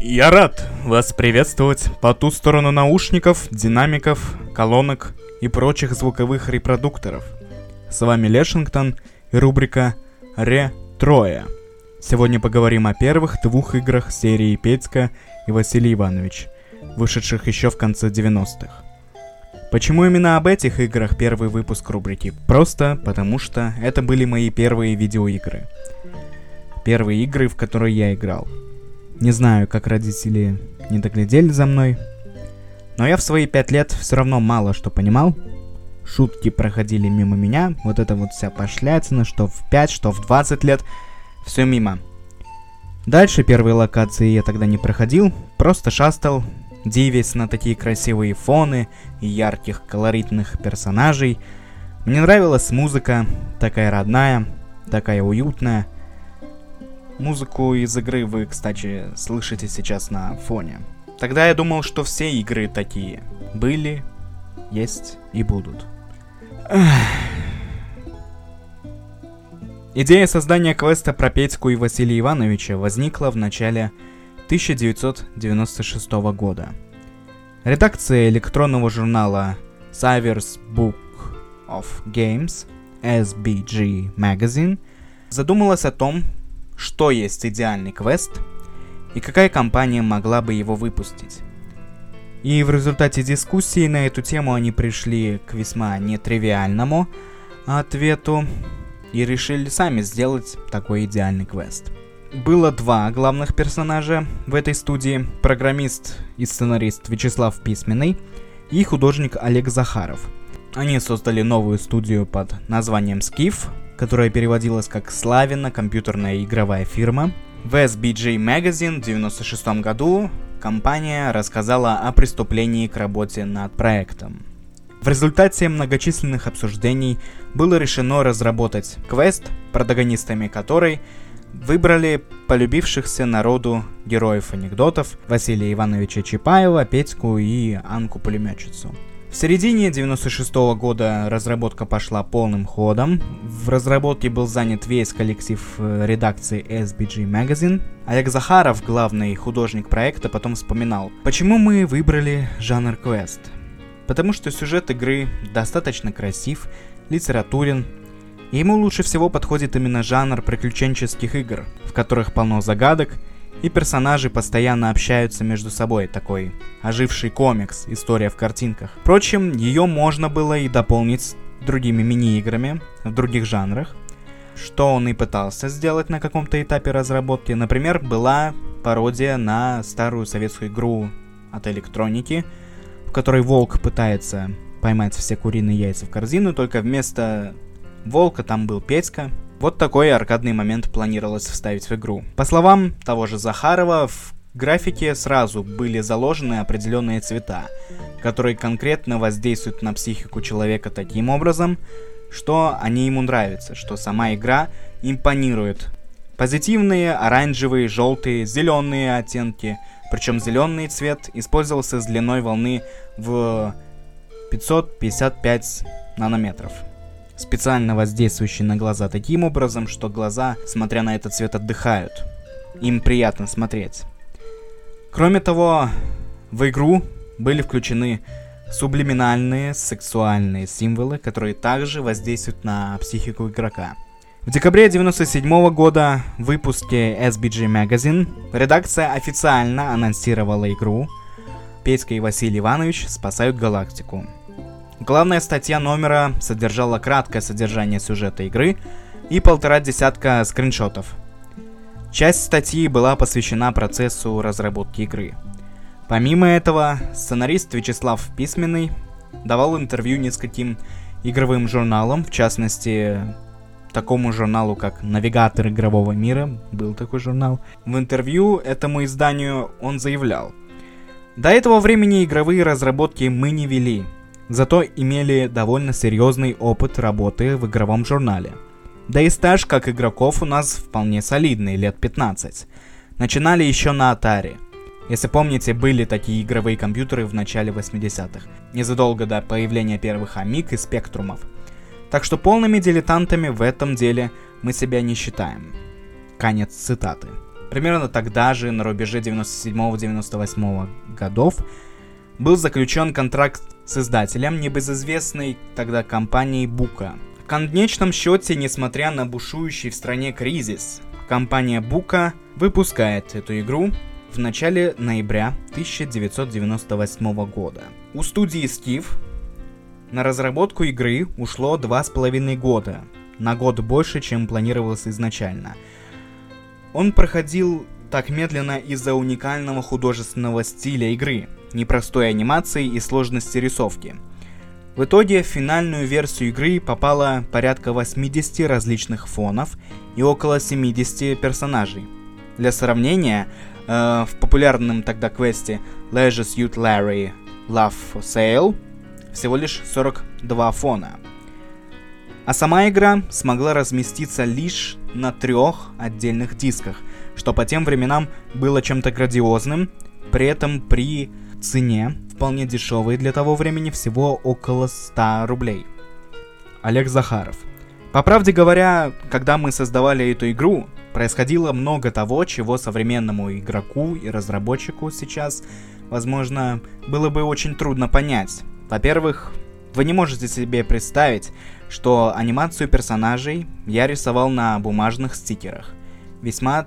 Я рад вас приветствовать по ту сторону наушников, динамиков, колонок и прочих звуковых репродукторов. С вами Лешингтон и рубрика «Ре-Троя». Сегодня поговорим о первых двух играх серии Петька и Василий Иванович, вышедших еще в конце 90-х. Почему именно об этих играх первый выпуск рубрики? Просто потому что это были мои первые видеоигры. Первые игры, в которые я играл – не знаю, как родители не доглядели за мной. Но я в свои пять лет все равно мало что понимал. Шутки проходили мимо меня. Вот это вот вся пошлятина, что в 5, что в 20 лет. Все мимо. Дальше первые локации я тогда не проходил. Просто шастал, дивясь на такие красивые фоны и ярких колоритных персонажей. Мне нравилась музыка, такая родная, такая уютная – Музыку из игры вы, кстати, слышите сейчас на фоне. Тогда я думал, что все игры такие. Были, есть и будут. Идея создания квеста про Петьку и Василия Ивановича возникла в начале 1996 года. Редакция электронного журнала Savers Book of Games, SBG Magazine, задумалась о том, что есть идеальный квест и какая компания могла бы его выпустить. И в результате дискуссии на эту тему они пришли к весьма нетривиальному ответу и решили сами сделать такой идеальный квест. Было два главных персонажа в этой студии, программист и сценарист Вячеслав Письменный и художник Олег Захаров. Они создали новую студию под названием Skiff, которая переводилась как «Славина компьютерная игровая фирма». В SBJ Magazine в 1996 году компания рассказала о приступлении к работе над проектом. В результате многочисленных обсуждений было решено разработать квест, протагонистами которой выбрали полюбившихся народу героев анекдотов Василия Ивановича Чапаева, Петьку и Анку-пулеметчицу. В середине 96 -го года разработка пошла полным ходом. В разработке был занят весь коллектив э, редакции SBG Magazine. Олег Захаров, главный художник проекта, потом вспоминал, почему мы выбрали жанр квест. Потому что сюжет игры достаточно красив, литературен, и ему лучше всего подходит именно жанр приключенческих игр, в которых полно загадок и персонажи постоянно общаются между собой, такой оживший комикс, история в картинках. Впрочем, ее можно было и дополнить другими мини-играми в других жанрах, что он и пытался сделать на каком-то этапе разработки. Например, была пародия на старую советскую игру от электроники, в которой волк пытается поймать все куриные яйца в корзину, только вместо волка там был Петька, вот такой аркадный момент планировалось вставить в игру. По словам того же Захарова, в графике сразу были заложены определенные цвета, которые конкретно воздействуют на психику человека таким образом, что они ему нравятся, что сама игра импонирует. Позитивные, оранжевые, желтые, зеленые оттенки, причем зеленый цвет использовался с длиной волны в 555 нанометров специально воздействующий на глаза таким образом, что глаза, смотря на этот цвет, отдыхают. Им приятно смотреть. Кроме того, в игру были включены сублиминальные сексуальные символы, которые также воздействуют на психику игрока. В декабре 1997 года в выпуске SBG Magazine редакция официально анонсировала игру «Петька и Василий Иванович спасают галактику», Главная статья номера содержала краткое содержание сюжета игры и полтора десятка скриншотов. Часть статьи была посвящена процессу разработки игры. Помимо этого, сценарист Вячеслав Письменный давал интервью нескольким игровым журналам, в частности, такому журналу, как «Навигатор игрового мира», был такой журнал. В интервью этому изданию он заявлял, «До этого времени игровые разработки мы не вели, зато имели довольно серьезный опыт работы в игровом журнале. Да и стаж как игроков у нас вполне солидный, лет 15. Начинали еще на Atari. Если помните, были такие игровые компьютеры в начале 80-х, незадолго до появления первых Амиг и Спектрумов. Так что полными дилетантами в этом деле мы себя не считаем. Конец цитаты. Примерно тогда же, на рубеже 97-98 годов, был заключен контракт с издателем небезызвестной тогда компанией Бука. В конечном счете, несмотря на бушующий в стране кризис, компания Бука выпускает эту игру в начале ноября 1998 года. У студии Steve на разработку игры ушло два с половиной года, на год больше, чем планировалось изначально. Он проходил так медленно из-за уникального художественного стиля игры, непростой анимации и сложности рисовки. В итоге в финальную версию игры попало порядка 80 различных фонов и около 70 персонажей. Для сравнения, э, в популярном тогда квесте Leisure Suit Larry Love for Sale всего лишь 42 фона. А сама игра смогла разместиться лишь на трех отдельных дисках, что по тем временам было чем-то грандиозным, при этом при цене вполне дешевой для того времени всего около 100 рублей. Олег Захаров. По правде говоря, когда мы создавали эту игру, происходило много того, чего современному игроку и разработчику сейчас, возможно, было бы очень трудно понять. Во-первых, вы не можете себе представить, что анимацию персонажей я рисовал на бумажных стикерах. Весьма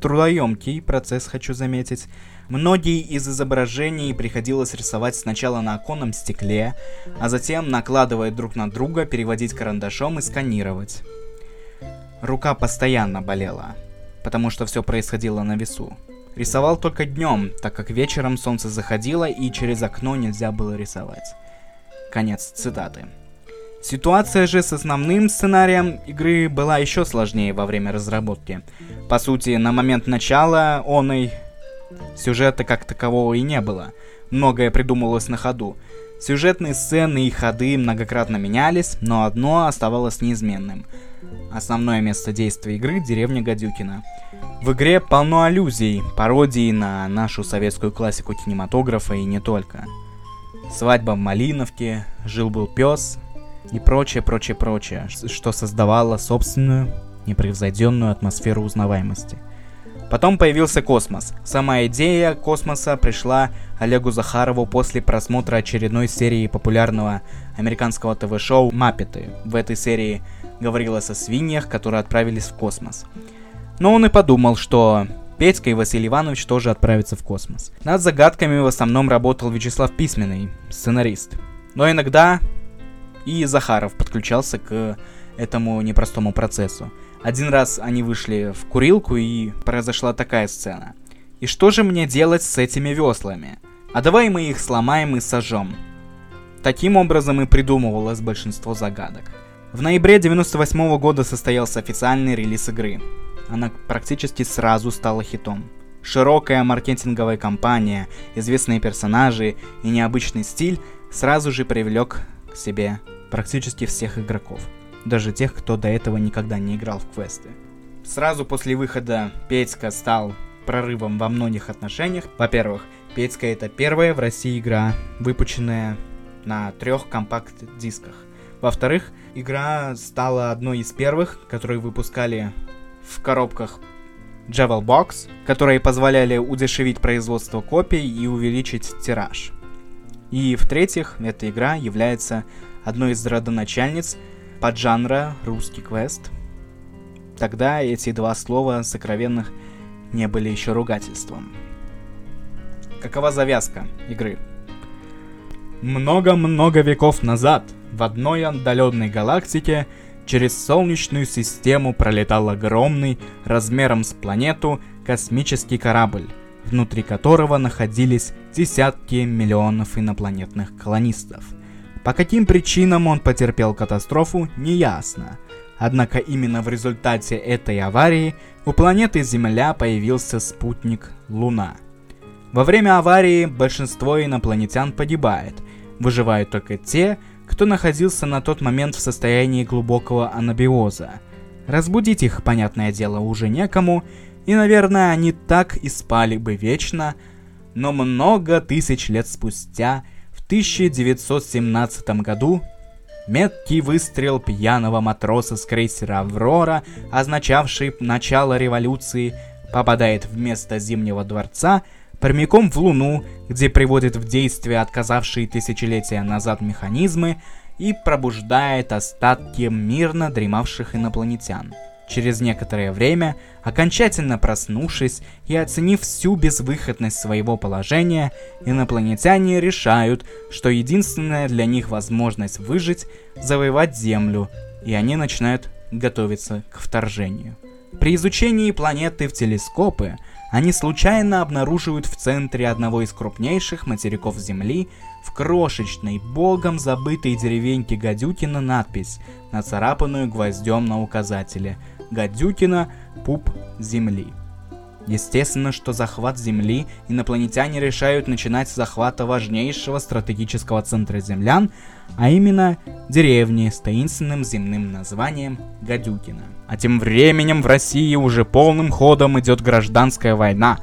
трудоемкий процесс, хочу заметить. Многие из изображений приходилось рисовать сначала на оконном стекле, а затем, накладывая друг на друга, переводить карандашом и сканировать. Рука постоянно болела, потому что все происходило на весу. Рисовал только днем, так как вечером солнце заходило и через окно нельзя было рисовать. Конец цитаты. Ситуация же с основным сценарием игры была еще сложнее во время разработки. По сути, на момент начала он и сюжета как такового и не было. Многое придумывалось на ходу. Сюжетные сцены и ходы многократно менялись, но одно оставалось неизменным. Основное место действия игры — деревня Гадюкина. В игре полно аллюзий, пародий на нашу советскую классику кинематографа и не только. Свадьба в Малиновке, жил-был пес, и прочее, прочее, прочее, что создавало собственную, непревзойденную атмосферу узнаваемости. Потом появился космос. Сама идея космоса пришла Олегу Захарову после просмотра очередной серии популярного американского ТВ-шоу «Маппеты». В этой серии говорилось о свиньях, которые отправились в космос. Но он и подумал, что Петька и Василий Иванович тоже отправятся в космос. Над загадками в основном работал Вячеслав Письменный, сценарист. Но иногда и Захаров подключался к этому непростому процессу. Один раз они вышли в курилку и произошла такая сцена. И что же мне делать с этими веслами? А давай мы их сломаем и сожжем. Таким образом и придумывалось большинство загадок. В ноябре 98 -го года состоялся официальный релиз игры. Она практически сразу стала хитом. Широкая маркетинговая кампания, известные персонажи и необычный стиль сразу же привлек к себе практически всех игроков, даже тех, кто до этого никогда не играл в квесты. Сразу после выхода Петька стал прорывом во многих отношениях. Во-первых, Петька это первая в России игра, выпущенная на трех компакт-дисках. Во-вторых, игра стала одной из первых, которые выпускали в коробках Javel Box, которые позволяли удешевить производство копий и увеличить тираж. И в-третьих, эта игра является одной из родоначальниц поджанра русский квест. Тогда эти два слова сокровенных не были еще ругательством. Какова завязка игры? Много-много веков назад в одной отдаленной галактике через Солнечную систему пролетал огромный, размером с планету, космический корабль, внутри которого находились десятки миллионов инопланетных колонистов – по каким причинам он потерпел катастрофу, неясно. Однако именно в результате этой аварии у планеты Земля появился спутник Луна. Во время аварии большинство инопланетян погибает, выживают только те, кто находился на тот момент в состоянии глубокого анабиоза. Разбудить их, понятное дело, уже некому, и, наверное, они так и спали бы вечно, но много тысяч лет спустя 1917 году меткий выстрел пьяного матроса с крейсера «Аврора», означавший начало революции, попадает вместо Зимнего дворца прямиком в Луну, где приводит в действие отказавшие тысячелетия назад механизмы и пробуждает остатки мирно дремавших инопланетян. Через некоторое время, окончательно проснувшись и оценив всю безвыходность своего положения, инопланетяне решают, что единственная для них возможность выжить – завоевать Землю, и они начинают готовиться к вторжению. При изучении планеты в телескопы они случайно обнаруживают в центре одного из крупнейших материков Земли в крошечной, богом забытой деревеньке Гадюкина надпись, нацарапанную гвоздем на указателе – Гадюкина «Пуп Земли». Естественно, что захват Земли инопланетяне решают начинать с захвата важнейшего стратегического центра землян, а именно деревни с таинственным земным названием Гадюкина. А тем временем в России уже полным ходом идет гражданская война.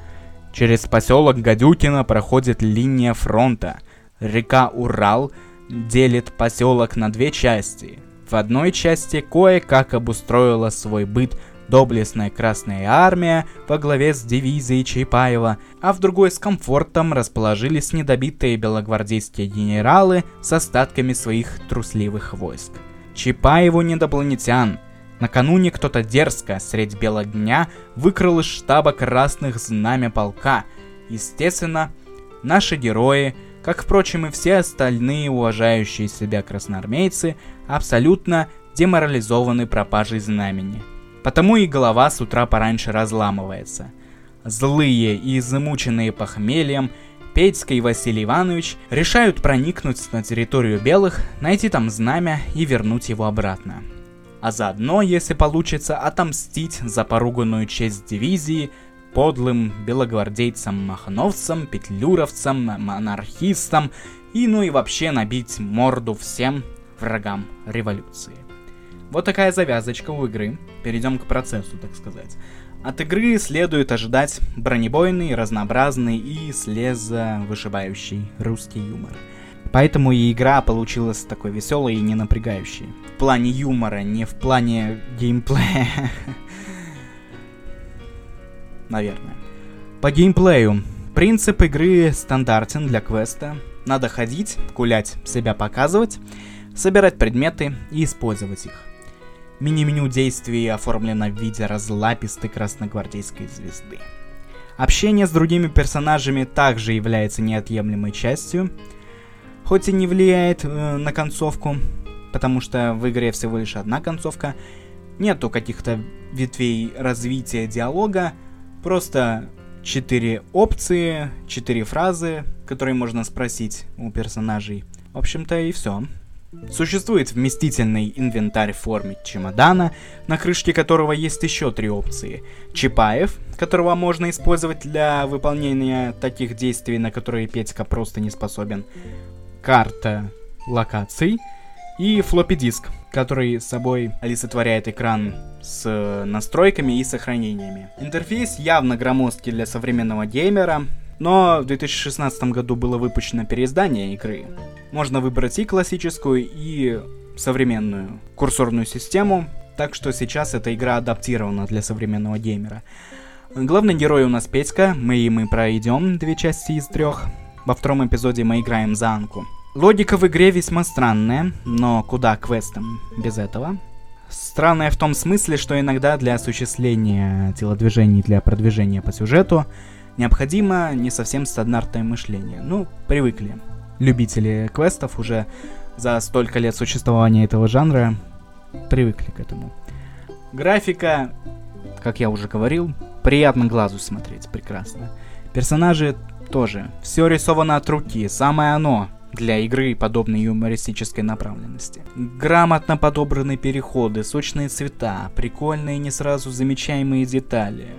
Через поселок Гадюкина проходит линия фронта. Река Урал делит поселок на две части – в одной части кое-как обустроила свой быт доблестная Красная Армия во главе с дивизией Чайпаева, а в другой с комфортом расположились недобитые белогвардейские генералы с остатками своих трусливых войск. Чапаеву недопланетян. Накануне кто-то дерзко средь бела дня выкрал из штаба красных знамя полка. Естественно, наши герои – как, впрочем, и все остальные уважающие себя красноармейцы, абсолютно деморализованы пропажей знамени. Потому и голова с утра пораньше разламывается. Злые и замученные похмельем, Петька и Василий Иванович решают проникнуть на территорию белых, найти там знамя и вернуть его обратно. А заодно, если получится, отомстить за поруганную честь дивизии, подлым белогвардейцам-махновцам, петлюровцам, монархистам и ну и вообще набить морду всем врагам революции. Вот такая завязочка у игры. Перейдем к процессу, так сказать. От игры следует ожидать бронебойный, разнообразный и слезовышибающий русский юмор. Поэтому и игра получилась такой веселой и не напрягающей. В плане юмора, не в плане геймплея. наверное. По геймплею. Принцип игры стандартен для квеста. Надо ходить, гулять, себя показывать, собирать предметы и использовать их. Мини-меню действий оформлено в виде разлапистой красногвардейской звезды. Общение с другими персонажами также является неотъемлемой частью, хоть и не влияет э, на концовку, потому что в игре всего лишь одна концовка, нету каких-то ветвей развития диалога, Просто четыре опции, четыре фразы, которые можно спросить у персонажей. В общем-то и все. Существует вместительный инвентарь в форме чемодана, на крышке которого есть еще три опции. Чапаев, которого можно использовать для выполнения таких действий, на которые Петька просто не способен. Карта локаций и флоппи диск, который собой олицетворяет экран с э, настройками и сохранениями. Интерфейс явно громоздкий для современного геймера, но в 2016 году было выпущено переиздание игры. Можно выбрать и классическую, и современную курсорную систему, так что сейчас эта игра адаптирована для современного геймера. Главный герой у нас Петька, мы и мы пройдем две части из трех. Во втором эпизоде мы играем за Анку. Логика в игре весьма странная, но куда квестом без этого? Странная в том смысле, что иногда для осуществления телодвижений для продвижения по сюжету необходимо не совсем стандартное мышление. Ну, привыкли. Любители квестов уже за столько лет существования этого жанра привыкли к этому. Графика, как я уже говорил, приятно глазу смотреть, прекрасно. Персонажи тоже. Все рисовано от руки, самое оно для игры подобной юмористической направленности. Грамотно подобраны переходы, сочные цвета, прикольные не сразу замечаемые детали.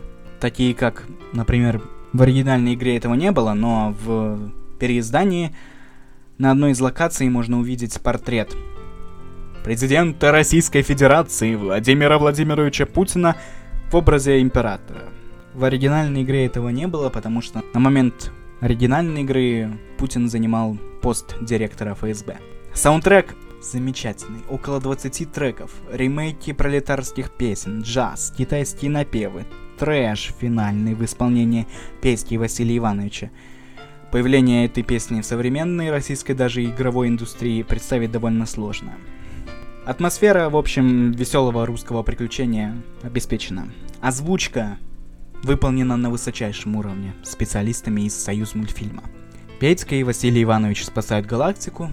Такие как, например, в оригинальной игре этого не было, но в переиздании на одной из локаций можно увидеть портрет президента Российской Федерации Владимира Владимировича Путина в образе императора. В оригинальной игре этого не было, потому что на момент оригинальной игры Путин занимал пост директора ФСБ. Саундтрек замечательный, около 20 треков, ремейки пролетарских песен, джаз, китайские напевы, трэш финальный в исполнении песни Василия Ивановича. Появление этой песни в современной российской даже игровой индустрии представить довольно сложно. Атмосфера, в общем, веселого русского приключения обеспечена. Озвучка выполнена на высочайшем уровне специалистами из Союз мультфильма. Петька и Василий Иванович спасают галактику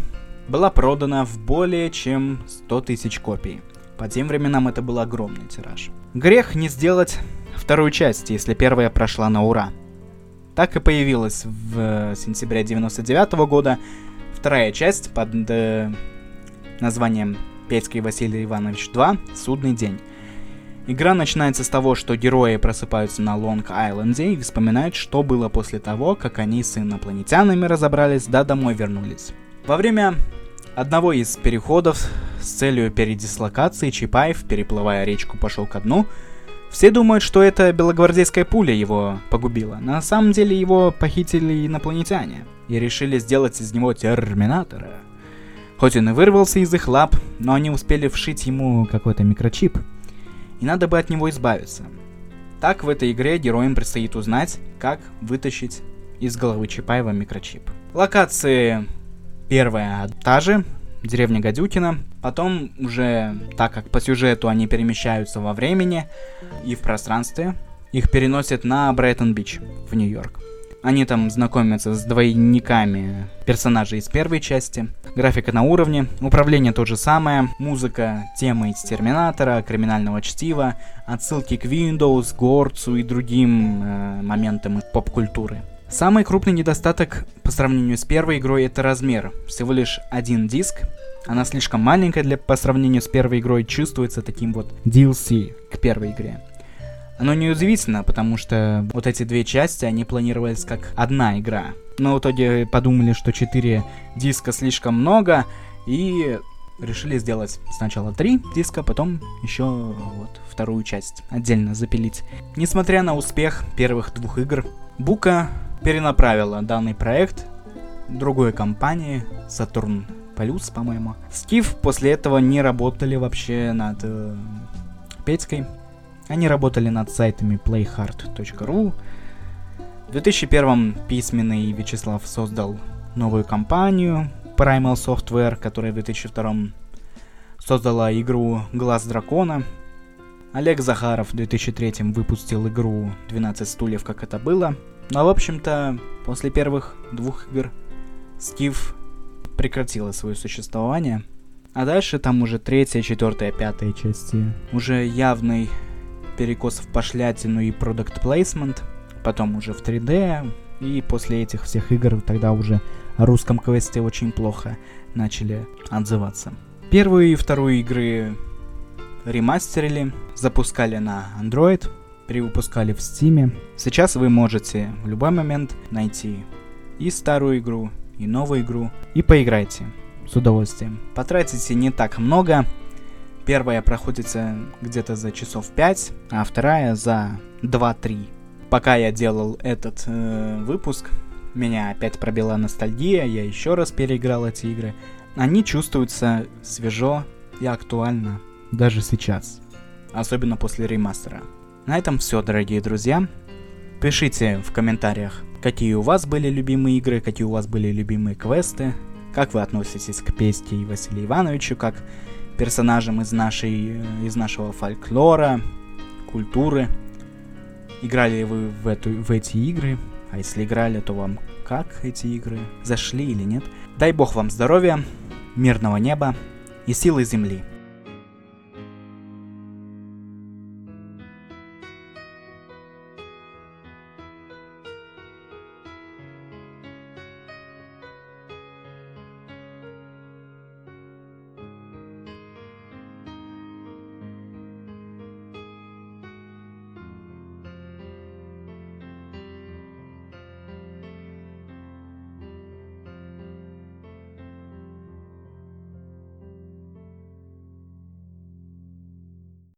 была продана в более чем 100 тысяч копий. По тем временам это был огромный тираж. Грех не сделать вторую часть, если первая прошла на ура. Так и появилась в сентябре 99 года вторая часть под э, названием Петька и Василий Иванович 2 «Судный день». Игра начинается с того, что герои просыпаются на Лонг-Айленде и вспоминают, что было после того, как они с инопланетянами разобрались, да домой вернулись. Во время одного из переходов с целью передислокации Чапаев, переплывая речку, пошел ко дну. Все думают, что это белогвардейская пуля его погубила. На самом деле его похитили инопланетяне и решили сделать из него терминатора. Хоть он и вырвался из их лап, но они успели вшить ему какой-то микрочип. И надо бы от него избавиться. Так в этой игре героям предстоит узнать, как вытащить из головы Чапаева микрочип. Локации Первая та же, деревня Гадюкина. Потом уже, так как по сюжету они перемещаются во времени и в пространстве, их переносят на Брайтон-Бич в Нью-Йорк. Они там знакомятся с двойниками персонажей из первой части. Графика на уровне, управление то же самое, музыка, темы из Терминатора, криминального чтива, отсылки к Windows, Горцу и другим э, моментам поп-культуры. Самый крупный недостаток по сравнению с первой игрой это размер. Всего лишь один диск. Она слишком маленькая для по сравнению с первой игрой, чувствуется таким вот DLC к первой игре. Оно неудивительно, потому что вот эти две части, они планировались как одна игра. Но в итоге подумали, что 4 диска слишком много, и решили сделать сначала три диска, потом еще вот вторую часть отдельно запилить. Несмотря на успех первых двух игр, Бука перенаправила данный проект другой компании, Saturn Plus, по-моему. Стив после этого не работали вообще над э, Петькой. Они работали над сайтами playhard.ru. В 2001 письменный Вячеслав создал новую компанию Primal Software, которая в 2002 создала игру Глаз Дракона. Олег Захаров в 2003 выпустил игру 12 стульев, как это было. Но, в общем-то, после первых двух игр Стив прекратила свое существование. А дальше там уже третья, четвертая, пятая части. Уже явный перекос в пошлятину и продукт плейсмент. Потом уже в 3D. И после этих всех игр тогда уже о русском квесте очень плохо начали отзываться. Первую и вторую игры ремастерили, запускали на Android, перевыпускали в Steam. Сейчас вы можете в любой момент найти и старую игру, и новую игру, и поиграйте с удовольствием. Потратите не так много. Первая проходится где-то за часов 5, а вторая за 2-3. Пока я делал этот э, выпуск, меня опять пробила ностальгия, я еще раз переиграл эти игры. Они чувствуются свежо и актуально даже сейчас, особенно после ремастера. На этом все, дорогие друзья. Пишите в комментариях, какие у вас были любимые игры, какие у вас были любимые квесты, как вы относитесь к Песте и Василию Ивановичу, как персонажам из, нашей, из нашего фольклора, культуры. Играли ли вы в, эту, в эти игры? А если играли, то вам как эти игры? Зашли или нет? Дай бог вам здоровья, мирного неба и силы земли.